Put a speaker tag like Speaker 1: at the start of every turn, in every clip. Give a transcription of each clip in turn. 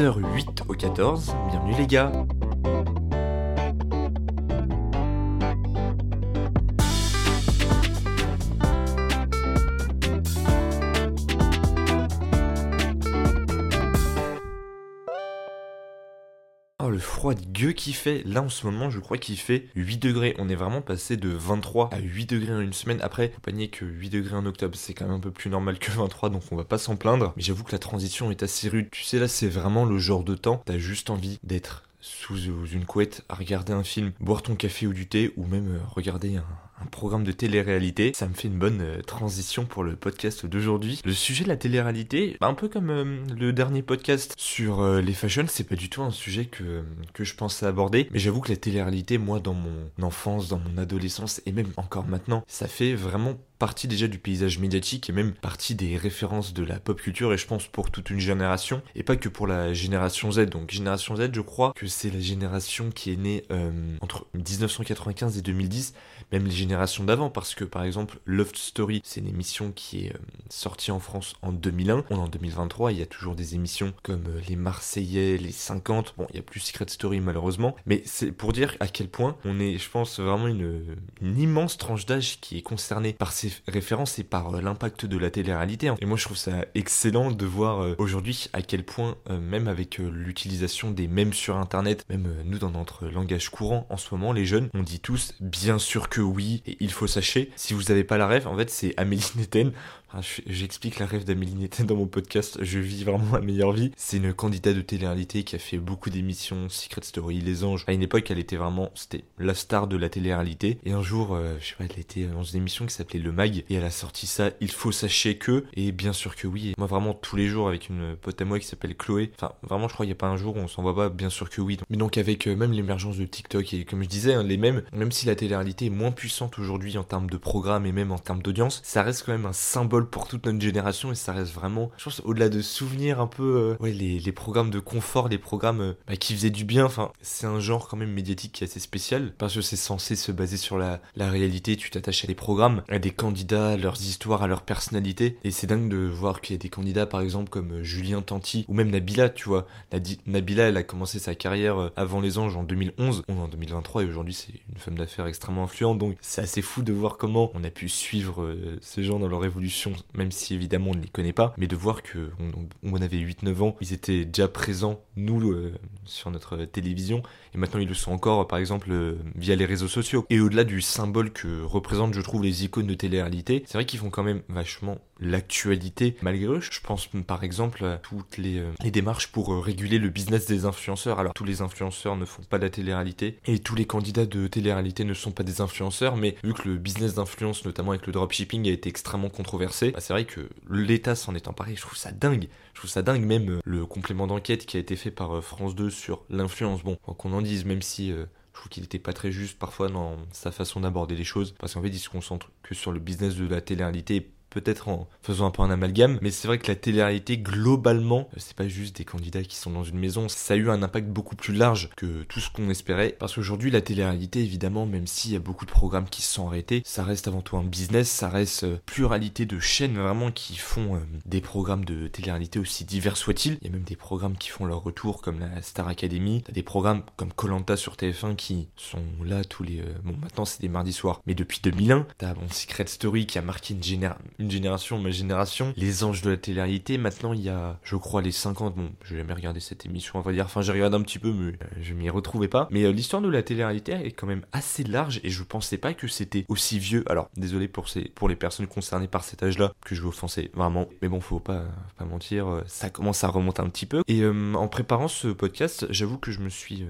Speaker 1: 10h08 au 14, bienvenue les gars froid gueux qui fait, là en ce moment je crois qu'il fait 8 degrés, on est vraiment passé de 23 à 8 degrés en une semaine, après faut pas nier que 8 degrés en octobre c'est quand même un peu plus normal que 23 donc on va pas s'en plaindre, mais j'avoue que la transition est assez rude, tu sais là c'est vraiment le genre de temps, t'as juste envie d'être sous une couette à regarder un film, boire ton café ou du thé ou même euh, regarder un, un programme de télé-réalité. Ça me fait une bonne euh, transition pour le podcast d'aujourd'hui. Le sujet de la télé-réalité, bah, un peu comme euh, le dernier podcast sur euh, les fashions, c'est pas du tout un sujet que, que je pensais aborder. Mais j'avoue que la télé-réalité, moi, dans mon enfance, dans mon adolescence et même encore maintenant, ça fait vraiment partie déjà du paysage médiatique et même partie des références de la pop culture et je pense pour toute une génération et pas que pour la génération Z. Donc génération Z, je crois que c'est la génération qui est née entre 1995 et 2010, même les générations d'avant parce que par exemple Love Story, c'est une émission qui est sortie en France en 2001. On est en 2023, il y a toujours des émissions comme les Marseillais, les 50. Bon, il y a plus Secret Story malheureusement, mais c'est pour dire à quel point on est, je pense, vraiment une, une immense tranche d'âge qui est concernée par ces références et par euh, l'impact de la télé-réalité. Et moi, je trouve ça excellent de voir euh, aujourd'hui à quel point, euh, même avec l'utilisation des mèmes sur Internet, même nous dans notre langage courant en ce moment, les jeunes, on dit tous bien sûr que oui, et il faut sachez. Si vous n'avez pas la rêve, en fait, c'est Amélie Netten. J'explique la rêve d'Amélie Netten dans mon podcast. Je vis vraiment ma meilleure vie. C'est une candidate de télé-réalité qui a fait beaucoup d'émissions, Secret Story, Les Anges. À une époque, elle était vraiment, c'était la star de la télé-réalité. Et un jour, euh, je sais pas, elle était dans une émission qui s'appelait Le Mag et elle a sorti ça. Il faut sachez que. Et bien sûr que oui. Moi, vraiment, tous les jours avec une pote à moi qui s'appelle Chloé. Enfin, vraiment, je crois qu'il n'y a pas un jour où on s'en voit pas. Bien sûr que oui. Mais donc, avec euh, même l'émergence de TikTok et comme je disais, hein, les mêmes, même si la télé-réalité est moins puissante aujourd'hui en termes de programme et même en termes d'audience, ça reste quand même un symbole pour toute notre génération et ça reste vraiment, je pense, au-delà de souvenirs un peu, euh, ouais, les, les, programmes de confort, les programmes euh, bah, qui faisaient du bien. Enfin, c'est un genre quand même médiatique qui est assez spécial parce que c'est censé se baser sur la, la réalité. Tu t'attaches à des programmes, à des candidats, à leurs histoires, à leur personnalité. Et c'est dingue de voir qu'il y a des candidats, par exemple, comme euh, Julien Tanti ou même Nabila, tu vois. Nabila, elle a commencé sa carrière avant les anges en 2011. On est en 2023 et aujourd'hui, c'est une femme d'affaires extrêmement influente. Donc, c'est assez fou de voir comment on a pu suivre ces gens dans leur évolution, même si évidemment on ne les connaît pas, mais de voir que on, avait 8-9 ans, ils étaient déjà présents, nous, euh, sur notre télévision, et maintenant ils le sont encore, par exemple, euh, via les réseaux sociaux. Et au-delà du symbole que représentent, je trouve, les icônes de télé-réalité, c'est vrai qu'ils font quand même vachement l'actualité, malgré eux. Je pense par exemple à toutes les, euh, démarches pour réguler le business des influenceurs. Alors tous les influenceurs ne font pas de la télé-réalité, et tous les candidats de télé-réalité ne sont pas des influenceurs, mais vu que le business d'influence, notamment avec le dropshipping, a été extrêmement controversé, bah, c'est vrai que l'État s'en est emparé, je trouve ça dingue. Je trouve ça dingue même euh, le complément d'enquête qui a été fait par euh, France 2 sur l'influence. Bon, qu'on en dise, même si euh, je trouve qu'il était pas très juste parfois dans sa façon d'aborder les choses, parce qu'en fait il se concentre que sur le business de la télé-réalité peut-être en faisant un peu un amalgame, mais c'est vrai que la télé-réalité, globalement, c'est pas juste des candidats qui sont dans une maison, ça a eu un impact beaucoup plus large que tout ce qu'on espérait, parce qu'aujourd'hui, la télé-réalité, évidemment, même s'il y a beaucoup de programmes qui se sont arrêtés, ça reste avant tout un business, ça reste euh, pluralité de chaînes vraiment qui font euh, des programmes de télé-réalité aussi divers soient-ils. Il y a même des programmes qui font leur retour, comme la Star Academy, des programmes comme Colanta sur TF1 qui sont là tous les... Euh, bon, maintenant c'est des mardis soirs, mais depuis 2001, t'as bon, Secret Story qui a marqué une génération une génération, ma génération, les anges de la télé-réalité. Maintenant, il y a, je crois, les 50. Bon, j'ai jamais regardé cette émission, on va dire. Enfin, j'ai regardé un petit peu, mais euh, je m'y retrouvais pas. Mais euh, l'histoire de la télé-réalité est quand même assez large et je pensais pas que c'était aussi vieux. Alors, désolé pour, les personnes concernées par cet âge-là, que je vais offenser vraiment. Mais bon, faut pas, pas mentir, euh, ça commence à remonter un petit peu. Et en préparant ce podcast, j'avoue que je me suis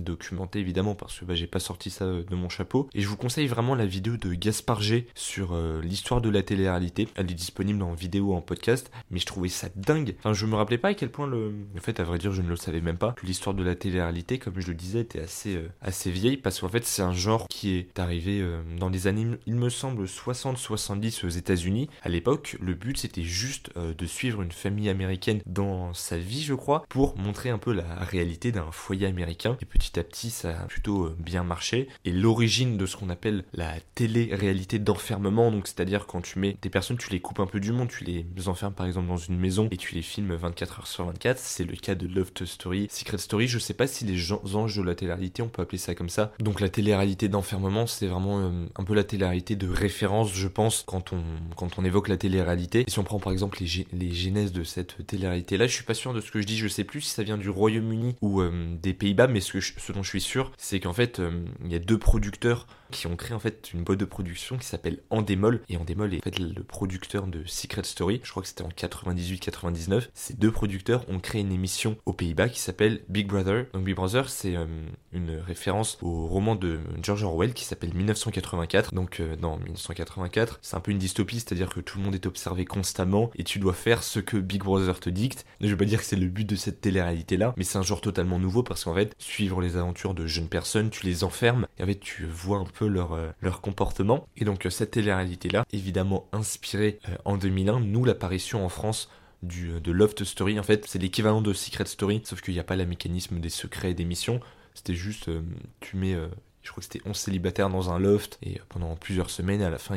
Speaker 1: documenté évidemment parce que bah, j'ai pas sorti ça de mon chapeau. Et je vous conseille vraiment la vidéo de Gaspard G sur l'histoire de la télé-réalité elle est disponible en vidéo, en podcast, mais je trouvais ça dingue. Enfin, je me rappelais pas à quel point le. En fait, à vrai dire, je ne le savais même pas. L'histoire de la télé-réalité, comme je le disais, était assez, euh, assez vieille parce qu'en fait, c'est un genre qui est arrivé euh, dans les années, il me semble, 60-70 aux États-Unis. À l'époque, le but c'était juste euh, de suivre une famille américaine dans sa vie, je crois, pour montrer un peu la réalité d'un foyer américain. Et petit petit à petit ça a plutôt bien marché. Et l'origine de ce qu'on appelle la télé-réalité d'enfermement, donc c'est-à-dire quand tu mets des personnes, tu les coupes un peu du monde, tu les enfermes par exemple dans une maison et tu les filmes 24 heures sur 24, c'est le cas de Love Story, Secret Story, je sais pas si les anges de la télé-réalité, on peut appeler ça comme ça. Donc la télé-réalité d'enfermement, c'est vraiment euh, un peu la télé-réalité de référence, je pense, quand on, quand on évoque la télé-réalité. Et si on prend par exemple les, les genèses de cette télé-réalité-là, je suis pas sûr de ce que je dis, je sais plus si ça vient du Royaume-Uni ou euh, des Pays-Bas, mais ce, que ce dont je suis sûr, c'est qu'en fait, euh, il y a deux producteurs qui ont créé en fait une boîte de production qui s'appelle Endemol et Endemol est en fait le producteur de Secret Story. Je crois que c'était en 98-99. Ces deux producteurs ont créé une émission aux Pays-Bas qui s'appelle Big Brother. Donc Big Brother, c'est euh, une référence au roman de George Orwell qui s'appelle 1984. Donc euh, dans 1984, c'est un peu une dystopie, c'est-à-dire que tout le monde est observé constamment et tu dois faire ce que Big Brother te dicte. Je veux pas dire que c'est le but de cette télé-réalité là, mais c'est un genre totalement nouveau parce qu'en fait, suivre les aventures de jeunes personnes, tu les enfermes et en fait tu vois un euh, leur comportement. Et donc cette télé-réalité-là, évidemment inspirée euh, en 2001, nous l'apparition en France du, euh, de Loft Story, en fait, c'est l'équivalent de Secret Story, sauf qu'il n'y a pas le mécanisme des secrets et des missions. C'était juste, tu mets je crois que c'était 11 célibataires dans un loft, et pendant plusieurs semaines, à la fin,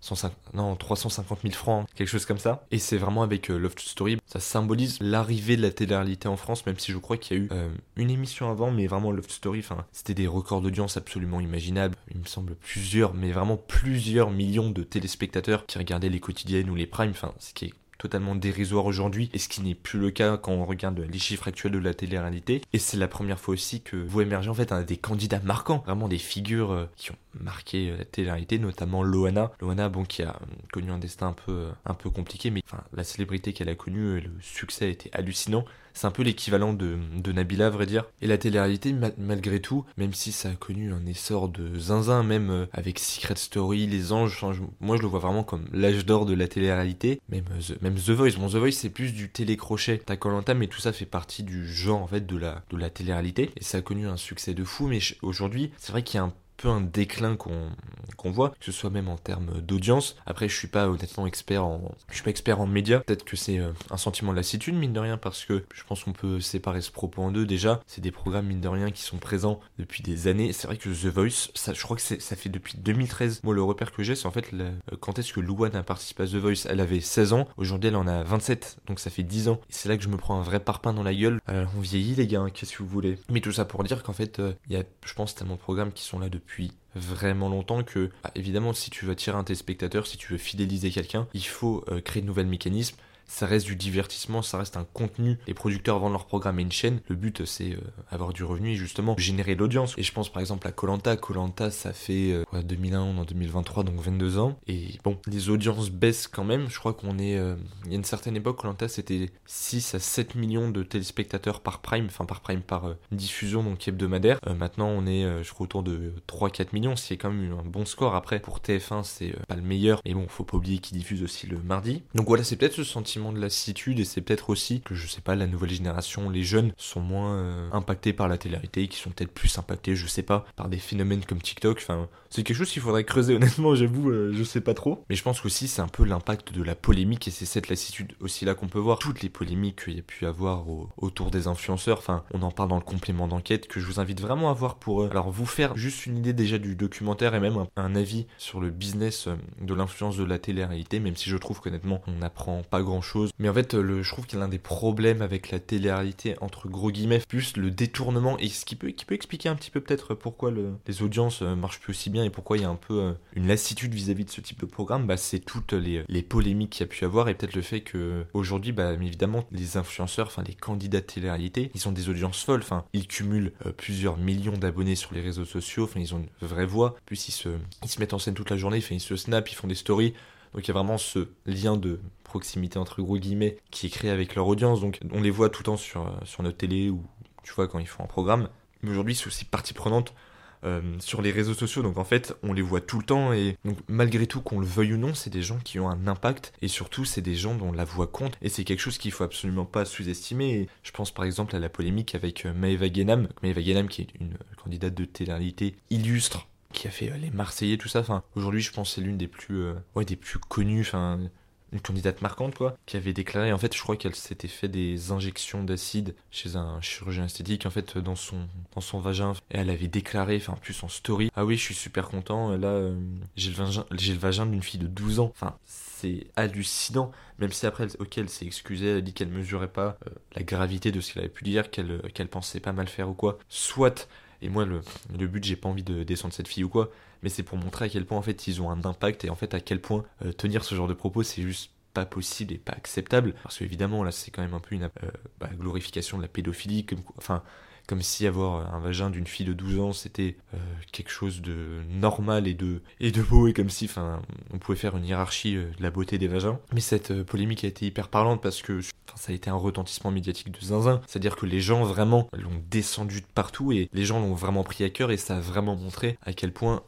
Speaker 1: 150, non, 350 000 francs, quelque chose comme ça. Et c'est vraiment avec euh, Loft Story, ça symbolise l'arrivée de la télé-réalité en France, même si je crois qu'il y a eu euh, une émission avant, mais vraiment Loft Story, enfin, c'était des records d'audience absolument imaginables. Il me semble plusieurs, mais vraiment plusieurs millions de téléspectateurs qui regardaient les quotidiennes ou les primes, enfin, ce qui est totalement dérisoire aujourd'hui, et ce qui n'est plus le cas quand on regarde les chiffres actuels de la télé-réalité. Et c'est la première fois aussi que vous émergez en fait des candidats marquants, vraiment des figures euh, qui ont marqué euh, la télé-réalité, notamment Loana. Loana, bon, qui a euh, connu un destin un peu, un peu compliqué, mais enfin, la célébrité qu'elle a connue, le succès été hallucinant. C'est un peu l'équivalent de, de Nabila, à vrai dire. Et la télé-réalité, malgré tout, même si ça a connu un essor de zinzin, même euh, avec Secret Story, Les Anges, moi je le vois vraiment comme l'âge d'or de la télé-réalité. Même, euh, même The Voice. Bon, The Voice, c'est plus du télécrochet. T'as Colanta, mais tout ça fait partie du genre, en fait, de la, de la télé-réalité. Et ça a connu un succès de fou, mais aujourd'hui, c'est vrai qu'il y a un peu un déclin qu'on voit, que ce soit même en termes d'audience. Après, je suis pas honnêtement expert en, je suis pas expert en médias. Peut-être que c'est euh, un sentiment de lassitude mine de rien parce que je pense qu'on peut séparer ce propos en deux. Déjà, c'est des programmes mine de rien qui sont présents depuis des années. C'est vrai que The Voice, je crois que ça fait depuis 2013. Moi, le repère que j'ai, c'est en fait euh, quand est-ce que Louane a participé à The Voice? Elle avait 16 ans. Aujourd'hui, elle en a 27, donc ça fait 10 ans. C'est là que je me prends un vrai parpaing dans la gueule. Alors, on vieillit les gars, hein, qu'est-ce que vous voulez? Mais tout ça pour dire qu'en fait, euh, il y a, je pense, tellement de programmes qui sont là depuis vraiment longtemps que, bah, évidemment, si tu veux attirer un téléspectateur, si tu veux fidéliser quelqu'un, il faut euh, créer de nouveaux mécanismes ça reste du divertissement, ça reste un contenu. Les producteurs vendent leur programme à une chaîne. Le but, c'est euh, avoir du revenu et justement générer l'audience. Et je pense par exemple à Colanta. Colanta, ça fait euh, 2001, on en 2023, donc 22 ans. Et bon, les audiences baissent quand même. Je crois qu'on est. Euh, il y a une certaine époque, Colanta, c'était 6 à 7 millions de téléspectateurs par prime, enfin par prime, par euh, diffusion, donc hebdomadaire. maintenant, on est, je crois, autour de 3-4 millions, ce qui est quand même un bon score. Après, pour TF1, c'est pas le meilleur. Mais bon, faut pas oublier qu'ils diffusent aussi le mardi. Donc voilà, c'est peut-être ce sentiment de lassitude et c'est peut-être aussi que je sais pas la nouvelle génération, les jeunes sont moins euh, impactés par la télé qui sont peut-être plus impactés, je sais pas, par des phénomènes comme TikTok. Enfin, c'est quelque chose qu'il faudrait creuser honnêtement, j'avoue, euh, je sais pas trop. Mais je pense qu'aussi c'est un peu l'impact de la polémique et c'est cette lassitude aussi là qu'on peut voir. Toutes les polémiques qu'il y a pu avoir autour des influenceurs, enfin, on en parle dans le complément d'enquête que je vous invite vraiment à voir pour euh, alors vous faire juste une idée déjà du documentaire et même un, un avis sur le business de l'influence de la télé-réalité, même si je trouve qu'honnêtement on n'apprend pas grand chose mais en fait, je trouve qu'il y a l'un des problèmes avec la télé-réalité, entre gros guillemets, plus le détournement, et ce qui peut, expliquer un petit peu peut-être pourquoi le, les audiences euh, marchent plus aussi bien et pourquoi il y a un peu euh, une lassitude vis-à-vis de ce type de programme, bah, c'est toutes les, polémiques qu'il y a pu avoir et peut-être le fait que aujourd'hui, bah, évidemment, les influenceurs, enfin les candidats de télé-réalité, ils ont des audiences folles, enfin, ils cumulent euh, plusieurs millions d'abonnés sur les réseaux sociaux, enfin, ils ont une vraie voix, puis ils se, ils se mettent en scène toute la journée, enfin, ils se snap, ils font des stories, donc il y a vraiment ce lien de proximité entre gros guillemets qui est créé avec leur audience. Donc on les voit tout le temps sur, euh, sur notre télé ou tu vois quand ils font un programme. Mais aujourd'hui c'est aussi partie prenante euh, sur les réseaux sociaux. Donc en fait, on les voit tout le temps et donc malgré tout qu'on le veuille ou non, c'est des gens qui ont un impact et surtout c'est des gens dont la voix compte et c'est quelque chose qu'il faut absolument pas sous-estimer. Je pense par exemple à la polémique avec euh, Maeva Genam, Maeva Genam qui est une candidate de télé-réalité illustre qui a fait euh, les Marseillais, tout ça. Aujourd'hui, je pense c'est l'une des plus, euh, ouais, des plus connues. Une candidate marquante, quoi, qui avait déclaré, en fait, je crois qu'elle s'était fait des injections d'acide chez un chirurgien esthétique, en fait, dans son, dans son vagin. Et elle avait déclaré, enfin, en plus en story, ah oui, je suis super content, là, euh, j'ai le vagin, j'ai le vagin d'une fille de 12 ans. Enfin, c'est hallucinant, même si après, ok, elle s'est excusée, elle a dit qu'elle mesurait pas la gravité de ce qu'elle avait pu dire, qu'elle qu'elle pensait pas mal faire ou quoi. Soit, et moi, le, le but, j'ai pas envie de descendre cette fille ou quoi, mais c'est pour montrer à quel point en fait ils ont un impact et en fait à quel point euh, tenir ce genre de propos c'est juste pas possible et pas acceptable. Parce qu'évidemment là c'est quand même un peu une euh, bah, glorification de la pédophilie comme enfin comme si avoir un vagin d'une fille de 12 ans c'était euh, quelque chose de normal et de, beau et comme si enfin on pouvait faire une hiérarchie euh, de la beauté des vagins. Mais cette euh, polémique a été hyper parlante parce que ça a été un retentissement médiatique de zinzin. C'est-à-dire que les gens vraiment l'ont descendu de partout et les gens l'ont vraiment pris à cœur et ça a vraiment montré à quel point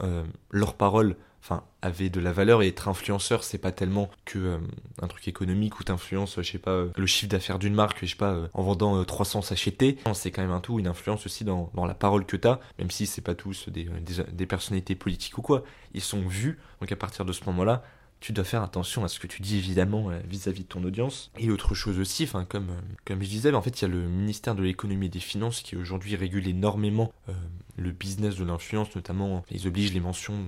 Speaker 1: leurs paroles enfin avait de la valeur. Et être influenceur c'est pas tellement que euh, un truc économique où t'influences je sais pas euh, le chiffre d'affaires d'une marque je sais pas euh, en vendant 300 sachets c'est quand même un tout une influence aussi dans, dans la parole que t'as même si c'est pas tous des, des, personnalités politiques ou quoi. Ils sont vus. Donc à partir de ce moment là tu dois faire attention à ce que tu dis évidemment vis-à-vis de ton audience. Et autre chose aussi, enfin comme comme je disais, en fait il y a le ministère de l'économie et des finances qui aujourd'hui régule énormément le business de l'influence, notamment ils obligent les mentions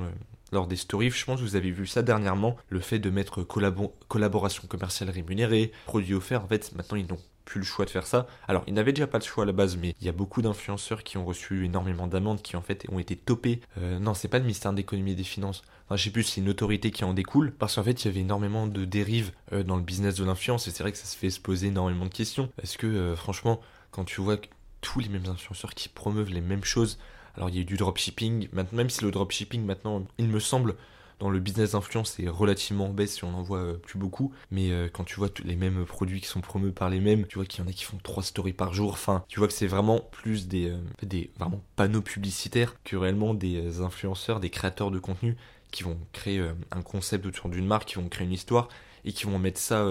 Speaker 1: lors des stories. Je pense que vous avez vu ça dernièrement, le fait de mettre collaboration commerciale rémunérée, produits offerts. En fait, maintenant, ils n'ont plus le choix de faire ça. Alors, ils n'avaient déjà pas le choix à la base, mais il y a beaucoup d'influenceurs qui ont reçu énormément d'amendes, qui en fait ont été topés. Euh, non, c'est pas le ministère de l'économie et des finances. Enfin, je sais plus, c'est une autorité qui en découle, parce qu'en fait, il y avait énormément de dérives euh, dans le business de l'influence, et c'est vrai que ça se fait se poser énormément de questions. Parce que, euh, franchement, quand tu vois tous les mêmes influenceurs qui promeuvent les mêmes choses, alors il y a eu du dropshipping, même si le dropshipping maintenant, il me semble, dans le business d'influence est relativement en baisse si on en voit euh, plus beaucoup. Mais euh, quand tu vois tous les mêmes produits qui sont promus par les mêmes, tu vois qu'il y en a qui font trois stories par jour. Enfin, tu vois que c'est vraiment plus des, euh, des vraiment panneaux publicitaires que réellement des influenceurs, des créateurs de contenu qui vont créer un concept autour d'une marque, qui vont créer une histoire et qui vont mettre ça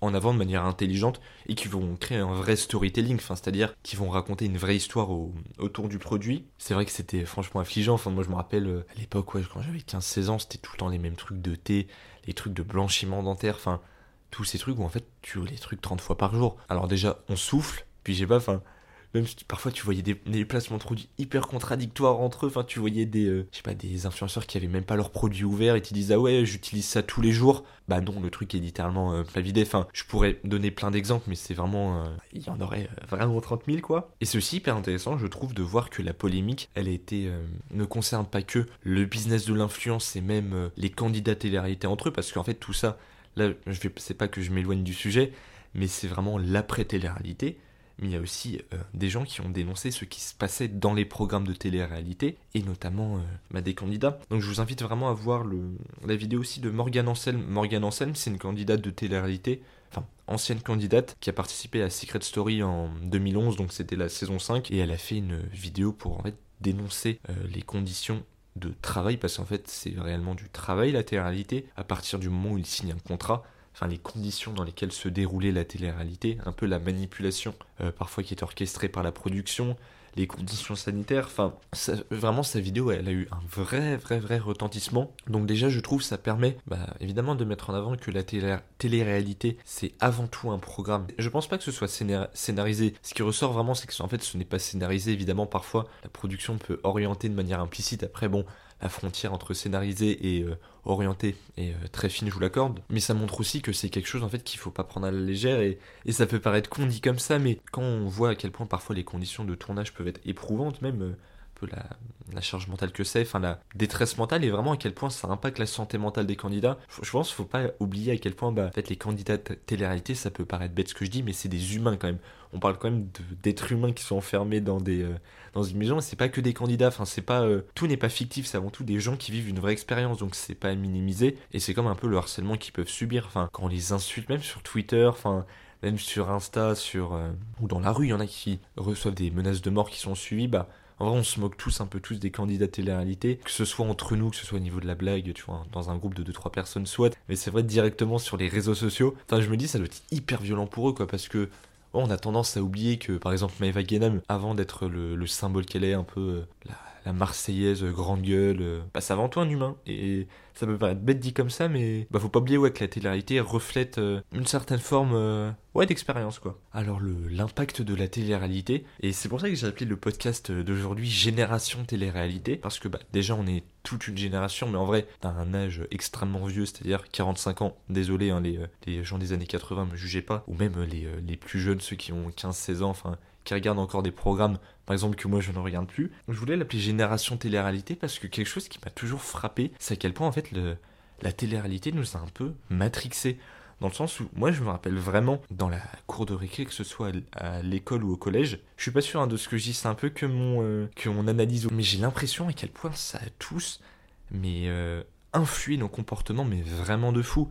Speaker 1: en avant de manière intelligente et qui vont créer un vrai storytelling, enfin, c'est-à-dire qui vont raconter une vraie histoire autour du produit. C'est vrai que c'était franchement affligeant. Enfin, moi, je me rappelle euh, à l'époque, ouais, quand j'avais 15-16 ans, c'était tout le temps les mêmes trucs de thé, les trucs de blanchiment dentaire, enfin, tous ces trucs où en fait, tu les trucs 30 fois par jour. Alors, déjà, on souffle, puis j'ai pas, enfin, même si parfois tu voyais des, placements de produits hyper contradictoires entre eux, enfin tu voyais des, euh, pas, des influenceurs qui avaient même pas leurs produits ouverts et qui disaient ah ouais j'utilise ça tous les jours, bah non le truc est littéralement euh, pas vidé, enfin je pourrais donner plein d'exemples mais c'est vraiment, euh, il y en aurait vraiment 30 000 quoi. Et c'est aussi hyper intéressant je trouve de voir que la polémique elle a été, ne concerne pas que le business de l'influence et même les candidats télé-réalité entre eux. Parce qu'en fait tout ça, là je vais, c'est pas que je m'éloigne du sujet, mais c'est vraiment l'après télé-réalité mais il y a aussi euh, des gens qui ont dénoncé ce qui se passait dans les programmes de télé-réalité, et notamment euh, bah, des candidats. Donc je vous invite vraiment à voir la vidéo aussi de Morgan Anselm. Morgan Anselm, c'est une candidate de télé-réalité, enfin ancienne candidate, qui a participé à Secret Story en 2011, donc c'était la saison 5, et elle a fait une vidéo pour en fait dénoncer euh, les conditions de travail, parce qu'en fait c'est réellement du travail la télé-réalité, à partir du moment où il signe un contrat, enfin les conditions dans lesquelles se déroulait la télé-réalité, un peu la manipulation euh, parfois qui est orchestrée par la production, les conditions sanitaires, enfin vraiment sa vidéo elle a eu un vrai vrai vrai retentissement. Donc déjà je trouve ça permet bah, évidemment de mettre en avant que la télé-réalité c'est avant tout un programme. Je pense pas que ce soit scénarisé. Ce qui ressort vraiment c'est que en fait ce n'est pas scénarisé évidemment parfois la production peut orienter de manière implicite. Après bon la frontière entre scénarisé et euh, orienté est euh, très fine, je vous l'accorde. Mais ça montre aussi que c'est quelque chose en fait qu'il faut pas prendre à la légère et, ça peut paraître con dit comme ça, mais quand on voit à quel point parfois les conditions de tournage peuvent être éprouvantes, même euh, peu la, charge mentale que c'est, enfin la détresse mentale et vraiment à quel point ça impacte la santé mentale des candidats. Je pense qu'il faut pas oublier à quel point bah, en fait, les candidats télé-réalité, ça peut paraître bête ce que je dis, mais c'est des humains quand même. On parle quand même d'êtres humains qui sont enfermés dans des dans une maison, c'est pas que des candidats, enfin c'est pas euh, tout n'est pas fictif, c'est avant tout des gens qui vivent une vraie expérience, donc c'est pas à minimiser et c'est comme un peu le harcèlement qu'ils peuvent subir, enfin quand on les insulte même sur Twitter, enfin même sur Insta, sur euh, ou dans la rue, il y en a qui reçoivent des menaces de mort qui sont suivies, bah en vrai, on se moque tous un peu tous des candidats télé-réalité, que ce soit entre nous, que ce soit au niveau de la blague, tu vois, dans un groupe de 2-3 personnes, soit, mais c'est vrai directement sur les réseaux sociaux. Enfin, je me dis, ça doit être hyper violent pour eux, quoi, parce que on a tendance à oublier que, par exemple, Maeva Guénam, avant d'être le, symbole qu'elle est, un peu euh, la Marseillaise grande gueule, bah, c'est avant tout un humain. Et ça peut paraître bête dit comme ça, mais bah, faut pas oublier ouais, que la télé-réalité reflète euh, une certaine forme euh, ouais, d'expérience. quoi. Alors l'impact de la télé-réalité, et c'est pour ça que j'ai appelé le podcast d'aujourd'hui Génération télé-réalité, parce que bah, déjà on est toute une génération, mais en vrai, t'as un âge extrêmement vieux, c'est-à-dire 45 ans. Désolé, hein, les, les, gens des années 80, me jugez pas, ou même les, les plus jeunes, ceux qui ont 15-16 ans, enfin qui regardent encore des programmes, par exemple, que moi je ne regarde plus. Je voulais l'appeler Génération Télé-réalité parce que quelque chose qui m'a toujours frappé, c'est à quel point en fait la télé-réalité nous a un peu matrixé. Dans le sens où, moi, je me rappelle vraiment, dans la cour de récré, que ce soit à l'école ou au collège, je suis pas sûr hein, de ce que je dis, c'est un peu que mon, euh, que mon analyse, mais j'ai l'impression à quel point ça a tous, mais euh, influé nos comportements, mais vraiment de fou.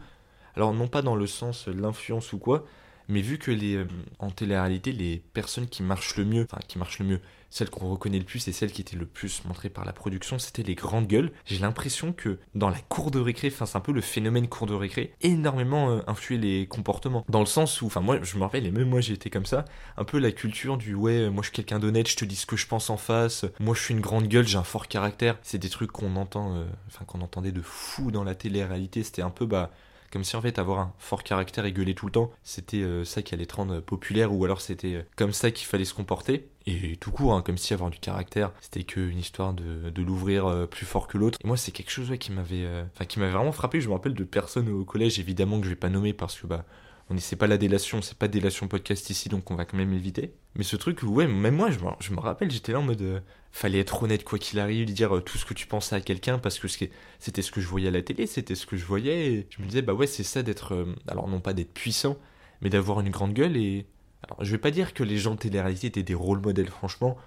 Speaker 1: Alors, non pas dans le sens l'influence ou quoi, mais vu que les, euh, en télé-réalité, les personnes qui marchent le mieux, enfin qui marchent le mieux, celles qu'on reconnaît le plus et celles qui étaient le plus montrées par la production, c'était les grandes gueules. J'ai l'impression que dans la cour de récré, enfin c'est un peu le phénomène cour de récré, énormément euh, influé les comportements. Dans le sens où, enfin moi je me rappelle, et même moi été comme ça, un peu la culture du ouais, moi je suis quelqu'un d'honnête, je te dis ce que je pense en face, moi je suis une grande gueule, j'ai un fort caractère. C'est des trucs qu'on entend, euh, enfin qu'on entendait de fou dans la télé-réalité, c'était un peu bah comme si en fait avoir un fort caractère et gueuler tout le temps, c'était euh, ça qui allait te rendre populaire ou alors c'était euh, comme ça qu'il fallait se comporter. Et tout court, hein, comme si avoir du caractère, c'était qu'une histoire de, l'ouvrir euh, plus fort que l'autre. Et moi, c'est quelque chose qui m'avait, enfin qui m'avait vraiment frappé. Je me rappelle de personnes au collège, évidemment que je vais pas nommer parce que bah on c'est pas la délation, c'est pas délation podcast ici, donc on va quand même éviter. Mais ce truc, ouais, même moi, je me, rappelle, j'étais là en mode, fallait être honnête quoi qu'il arrive, dire euh, tout ce que tu pensais à quelqu'un parce que c'était ce que je voyais à la télé, c'était ce que je voyais. Et je me disais, bah ouais, c'est ça d'être. Euh, alors, non pas d'être puissant, mais d'avoir une grande gueule. Et. Alors, je vais pas dire que les gens de télé-réalité étaient des rôles modèles, franchement.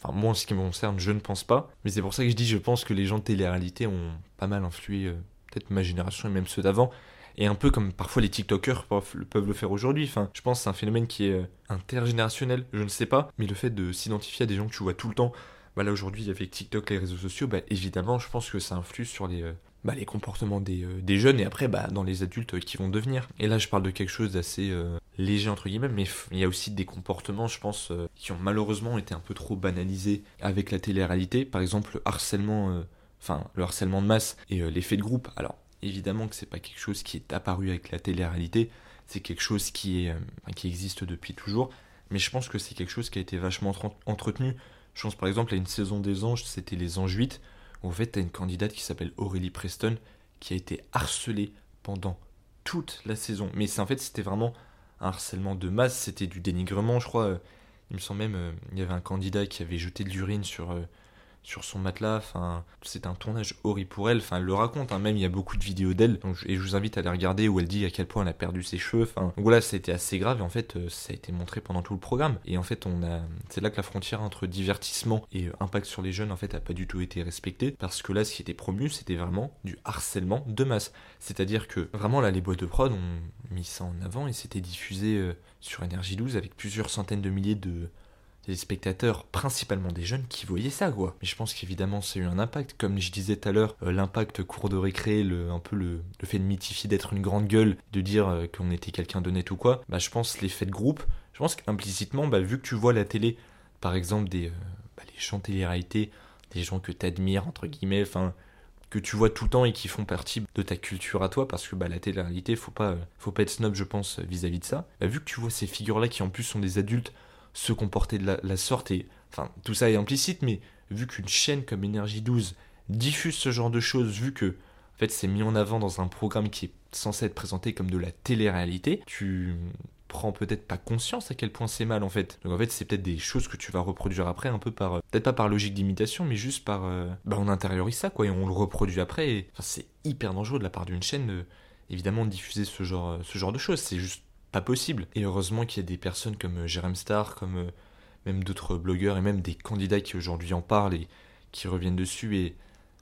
Speaker 1: Enfin, moi, en ce qui me concerne, je ne pense pas. Mais c'est pour ça que je dis, je pense que les gens de télé-réalité ont pas mal influé, euh, peut-être ma génération et même ceux d'avant. Et un peu comme parfois les TikTokers peuvent le faire aujourd'hui. Enfin, je pense que c'est un phénomène qui est intergénérationnel, je ne sais pas. Mais le fait de s'identifier à des gens que tu vois tout le temps, bah là aujourd'hui avec TikTok, les réseaux sociaux, bah évidemment je pense que ça influe sur les, euh, bah, les comportements des, euh, des, jeunes et après bah, dans les adultes qui vont devenir. Et là je parle de quelque chose d'assez euh, léger entre guillemets, mais il y a aussi des comportements je pense qui ont malheureusement été un peu trop banalisés avec la télé-réalité. Par exemple le harcèlement, enfin le harcèlement de masse et l'effet de groupe. Alors évidemment que c'est pas quelque chose qui est apparu avec la télé-réalité, c'est quelque chose qui, est, qui existe depuis toujours, mais je pense que c'est quelque chose qui a été vachement entretenu je pense par exemple à une saison des anges, c'était les anges 8, où en fait t'as une candidate qui s'appelle Aurélie Preston, qui a été harcelée pendant toute la saison. Mais en fait c'était vraiment un harcèlement de masse, c'était du dénigrement, je crois. Il me semble même, euh, il y avait un candidat qui avait jeté de l'urine sur, euh, sur son matelas. Enfin, c'est un tournage horrible pour elle. Enfin, elle le raconte. Hein. Même il y a beaucoup de vidéos d'elle. Et je vous invite à les regarder où elle dit à quel point elle a perdu ses cheveux. Enfin, donc voilà, été assez grave. Et en fait, euh, ça a été montré pendant tout le programme. Et en fait, on c'est là que la frontière entre divertissement et euh, impact sur les jeunes, en fait, a pas du tout été respectée. Parce que là, ce qui était promu, c'était vraiment du harcèlement de masse. C'est-à-dire que vraiment là, les boîtes de prod ont mis ça en avant et c'était diffusé euh, sur Energy 12 avec plusieurs centaines de milliers de des spectateurs, principalement des jeunes, qui voyaient ça, quoi. Mais je pense qu'évidemment, ça a eu un impact. Comme je disais tout à l'heure, euh, l'impact cours de récré, le, un peu le, fait de mythifier, d'être une grande gueule, de dire euh, qu'on était quelqu'un d'honnête ou quoi, bah, je pense l'effet de groupe, je pense qu'implicitement, bah, vu que tu vois la télé, par exemple, des, euh, bah, les télé-réalité, des gens que t'admires, entre guillemets, enfin, que tu vois tout le temps et qui font partie de ta culture à toi, parce que bah, la télé-réalité, faut pas, faut pas être snob, je pense, vis-à-vis de ça. Bah, vu que tu vois ces figures-là qui en plus sont des adultes, se comporter de la, sorte. Et, enfin, tout ça est implicite, mais vu qu'une chaîne comme Énergie 12 diffuse ce genre de choses, vu que en fait, c'est mis en avant dans un programme qui est censé être présenté comme de la télé-réalité, tu prends peut-être pas conscience à quel point c'est mal en fait. Donc en fait, c'est peut-être des choses que tu vas reproduire après un peu par euh, peut-être pas par logique d'imitation, mais juste par euh, bah on intériorise ça quoi et on le reproduit après et enfin, c'est hyper dangereux de la part d'une chaîne évidemment de diffuser ce genre ce genre de choses, c'est juste pas possible. Et heureusement qu'il y a des personnes comme euh, Jérém Star, comme euh, même d'autres blogueurs et même des candidats qui aujourd'hui en parlent et qui reviennent dessus. Et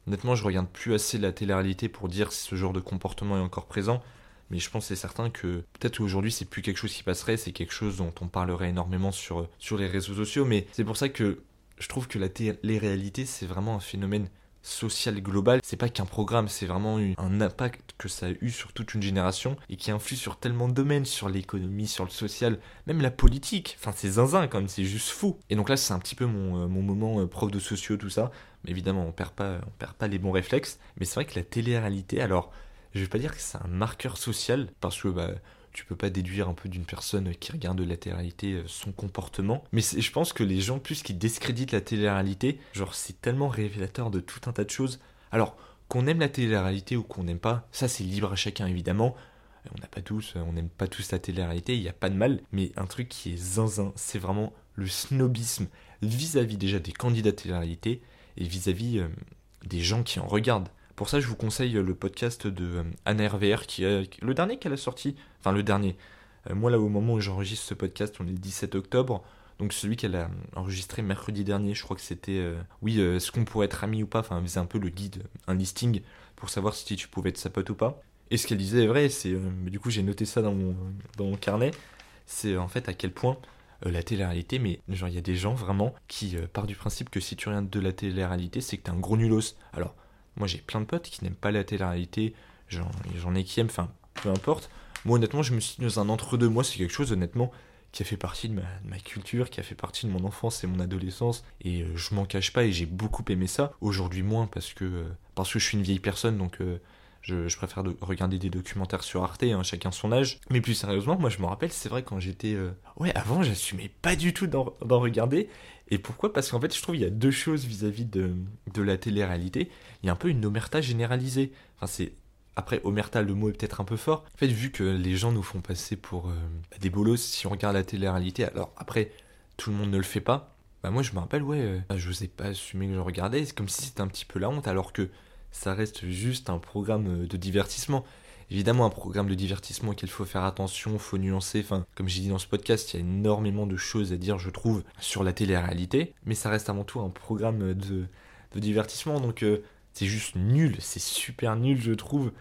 Speaker 1: honnêtement, je regarde plus assez la télé-réalité pour dire si ce genre de comportement est encore présent. Mais je pense c'est certain que peut-être qu'aujourd'hui c'est plus quelque chose qui passerait, c'est quelque chose dont on parlerait énormément sur, euh, sur les réseaux sociaux. Mais c'est pour ça que je trouve que la télé-réalité c'est vraiment un phénomène social global. C'est pas qu'un programme, c'est vraiment un impact que ça a eu sur toute une génération et qui influe sur tellement de domaines, sur l'économie, sur le social, même la politique. Enfin, c'est zinzin quand même, c'est juste fou. Et donc là, c'est un petit peu mon, euh, mon moment euh, prof de sociaux, tout ça. Mais évidemment, on perd pas, on perd pas les bons réflexes. Mais c'est vrai que la télé-réalité, alors, je vais pas dire que c'est un marqueur social, parce que bah, tu peux pas déduire un peu d'une personne qui regarde la télé-réalité euh, son comportement. Mais je pense que les gens, plus qui discréditent la télé-réalité, genre c'est tellement révélateur de tout un tas de choses. Alors, qu'on aime la télé-réalité ou qu'on n'aime pas, ça c'est libre à chacun évidemment. Euh, on n'a pas tous, euh, on n'aime pas tous la télé-réalité, il n'y a pas de mal. Mais un truc qui est zinzin, c'est vraiment le snobisme vis-à-vis déjà des candidats télé-réalité et vis-à-vis des gens qui en regardent. Pour ça, je vous conseille le podcast de euh, Anna RVR, qui est le dernier qu'elle a sorti. Enfin, le dernier. Euh, moi, là, au moment où j'enregistre ce podcast, on est le 17 octobre. Donc, celui qu'elle a enregistré mercredi dernier, je crois que c'était. Euh, oui, est-ce qu'on pourrait être amis ou pas? Enfin, c'est un peu le guide, un listing pour savoir si tu pouvais être sa pote ou pas. Et ce qu'elle disait est vrai, c'est. du coup, j'ai noté ça dans mon, dans mon carnet. C'est en fait à quel point la télé-réalité, mais genre il y a des gens vraiment qui partent du principe que si tu regardes de la télé-réalité, c'est que t'es un gros nulos. Alors moi, j'ai plein de potes qui n'aiment pas la télé-réalité, j'en ai qui aiment, enfin, peu importe. Moi, honnêtement, je me suis dans un entre-deux. Moi, c'est quelque chose, honnêtement, qui a fait partie de ma, culture, qui a fait partie de mon enfance et mon adolescence. Et euh, je m'en cache pas et j'ai beaucoup aimé ça. Aujourd'hui, moins parce que, euh, parce que je suis une vieille personne, donc euh, je, préfère regarder des documentaires sur Arte, hein, chacun son âge. Mais plus sérieusement, moi je me rappelle, c'est vrai quand j'étais... Ouais, avant j'assumais pas du tout d'en regarder. Et pourquoi? Parce qu'en fait, je trouve qu'il y a deux choses vis-à-vis de, de la télé-réalité. Il y a un peu une omerta généralisée. Enfin, c'est. Après, omerta, le mot est peut-être un peu fort. En fait, vu que les gens nous font passer pour euh, des bolos si on regarde la télé-réalité, alors après, tout le monde ne le fait pas. Bah, moi, je me rappelle, ouais, euh, je n'osais pas assumer que je regardais. C'est comme si c'était un petit peu la honte, alors que ça reste juste un programme euh, de divertissement. Évidemment un programme de divertissement qu'il faut faire attention, faut nuancer. Enfin, comme j'ai dit dans ce podcast, il y a énormément de choses à dire, je trouve, sur la télé-réalité, mais ça reste avant tout un programme de, divertissement, donc euh, c'est juste nul, c'est super nul, je trouve.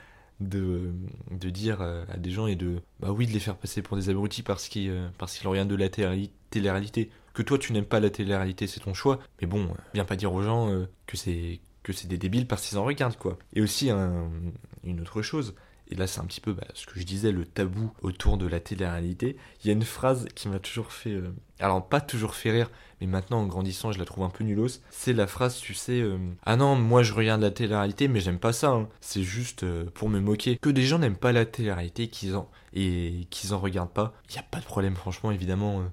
Speaker 1: De, de dire euh, à des gens et de bah oui de les faire passer pour des abrutis parce qu'ils euh, qu'ils regardent de la télé-réalité. Que toi tu n'aimes pas la télé-réalité c'est ton choix. Mais bon viens pas dire aux gens que c'est que c'est des débiles parce qu'ils en regardent quoi et aussi une autre chose et là c'est un petit peu bah, ce que je disais, le tabou autour de la télé-réalité, il y a une phrase qui m'a toujours fait, euh, alors pas toujours fait rire, mais maintenant en grandissant je la trouve un peu nulos, c'est la phrase tu sais, euh, ah non moi je regarde la télé-réalité mais j'aime pas ça, hein. c'est juste euh, pour me moquer. Que des gens n'aiment pas la télé-réalité qu'ils en, et qu'ils en regardent pas, il n'y a pas de problème franchement évidemment.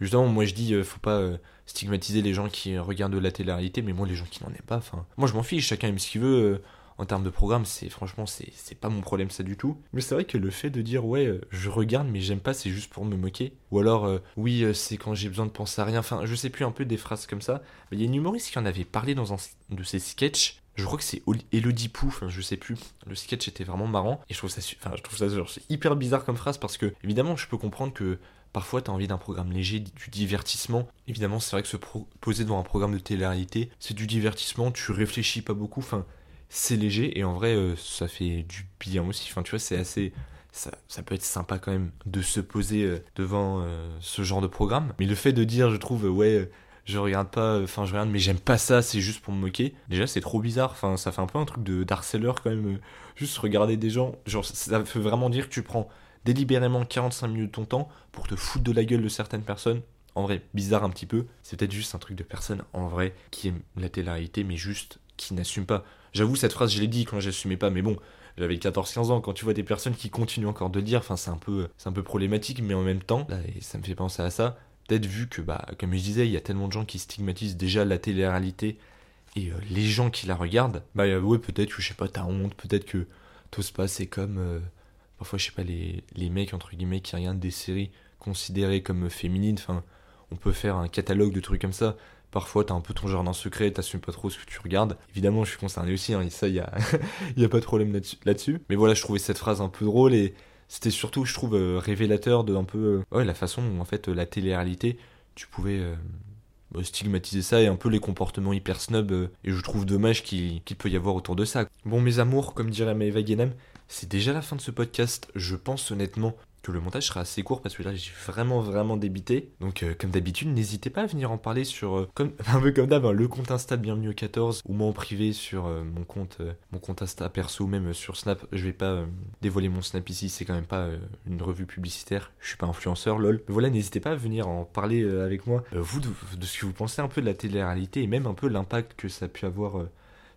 Speaker 1: Justement, moi je dis, faut pas stigmatiser les gens qui regardent de la télé-réalité, mais moi les gens qui n'en aiment pas, enfin, moi je m'en fiche, chacun aime ce qu'il veut en termes de programme, c'est franchement, c'est pas mon problème ça du tout. Mais c'est vrai que le fait de dire ouais, euh, je regarde mais j'aime pas, c'est juste pour me moquer. Ou alors euh, oui, euh, c'est quand j'ai besoin de penser à rien. Enfin, je sais plus un peu des phrases comme ça. Il y a une humoriste qui en avait parlé dans un de ses sketchs. Je crois que c'est Elodie Pou, enfin je sais plus. Le sketch était vraiment marrant et je trouve ça, enfin je trouve ça hyper bizarre comme phrase parce que évidemment je peux comprendre que Parfois, tu as envie d'un programme léger, du divertissement. Évidemment, c'est vrai que se poser devant un programme de télé-réalité, c'est du divertissement, tu réfléchis pas beaucoup. Enfin, c'est léger et en vrai euh, ça fait du bien aussi. Enfin tu vois c'est assez ça, ça, peut être sympa quand même de se poser euh, devant euh, ce genre de programme. Mais le fait de dire je trouve ouais je regarde pas, enfin je regarde mais j'aime pas ça, c'est juste pour me moquer. Déjà c'est trop bizarre, enfin ça fait un peu un truc de d'harceleur quand même. juste regarder des gens, genre ça veut vraiment dire que tu prends délibérément 45 minutes de ton temps pour te foutre de la gueule de certaines personnes. En vrai, bizarre un petit peu. C'est peut-être juste un truc de personne en vrai qui aime la télé-réalité mais juste qui n'assume pas. J'avoue, cette phrase, je l'ai dit quand j'assumais pas, mais bon, j'avais 14-15 ans. Quand tu vois des personnes qui continuent encore de dire, c'est un peu, un peu problématique, mais en même temps, et ça me fait penser à ça. Peut-être vu que, bah, comme je disais, il y a tellement de gens qui stigmatisent déjà la télé-réalité et euh, les gens qui la regardent, bah, ouais, peut-être que, je sais pas, t'as honte, peut-être que se pas, c'est comme, euh, parfois, je sais pas, les, les mecs, entre guillemets, qui regardent des séries considérées comme féminines, enfin, on peut faire un catalogue de trucs comme ça. Parfois, t'as un peu ton jardin secret, t'assumes pas trop ce que tu regardes. Évidemment, je suis concerné aussi, hein, ça, il y a, y a pas de problème là-dessus. Mais voilà, je trouvais cette phrase un peu drôle et c'était surtout, je trouve, euh, révélateur de un peu euh, la façon dont, en fait, la télé-réalité, tu pouvais euh, bah, stigmatiser ça et un peu les comportements hyper snob. et je trouve dommage qu'il peut y avoir autour de ça. Bon, mes amours, comme dirait Maëva Guénam, c'est déjà la fin de ce podcast. Je pense honnêtement que le montage sera assez court parce que là j'ai vraiment vraiment débité. Donc euh, comme d'habitude, n'hésitez pas à venir en parler sur euh, comme un peu comme d'hab hein, le compte Insta Bienvenue au 14 ou moi en privé sur euh, mon compte mon compte Insta perso même sur Snap. Je vais pas dévoiler mon Snap ici, c'est quand même pas une revue publicitaire. Je suis pas influenceur lol. Mais voilà, n'hésitez pas à venir en parler avec moi vous de, de, ce que vous pensez un peu de la télé-réalité et même un peu l'impact que ça a pu avoir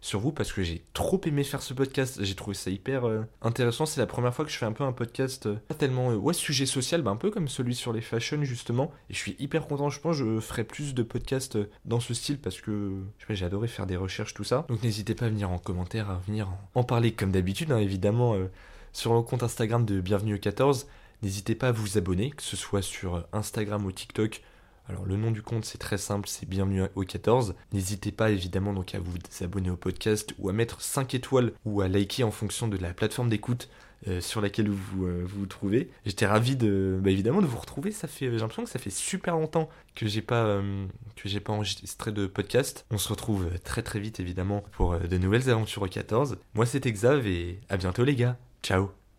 Speaker 1: sur vous parce que j'ai trop aimé faire ce podcast. J'ai trouvé ça hyper euh, intéressant. C'est la première fois que je fais un peu un podcast euh, pas tellement euh, ouais sujet social, bah, un peu comme celui sur les fashion justement. Et je suis hyper content. Je pense que je ferai plus de podcasts dans ce style parce que j'ai adoré faire des recherches tout ça. Donc n'hésitez pas à venir en commentaire, à venir en, parler comme d'habitude hein, évidemment sur le compte Instagram de Bienvenue au 14. N'hésitez pas à vous abonner, que ce soit sur Instagram ou TikTok alors le nom du compte c'est très simple, c'est bienvenue au 14. N'hésitez pas évidemment donc à vous abonner au podcast ou à mettre 5 étoiles ou à liker en fonction de la plateforme d'écoute euh, sur laquelle vous, euh, vous, trouvez. J'étais ravi de bah, évidemment de vous retrouver. Ça fait j'ai l'impression que ça fait super longtemps que j'ai pas euh, que j'ai pas enregistré de podcast. On se retrouve très très vite évidemment pour de nouvelles aventures au 14. Moi c'était Xav et à bientôt les gars. Ciao.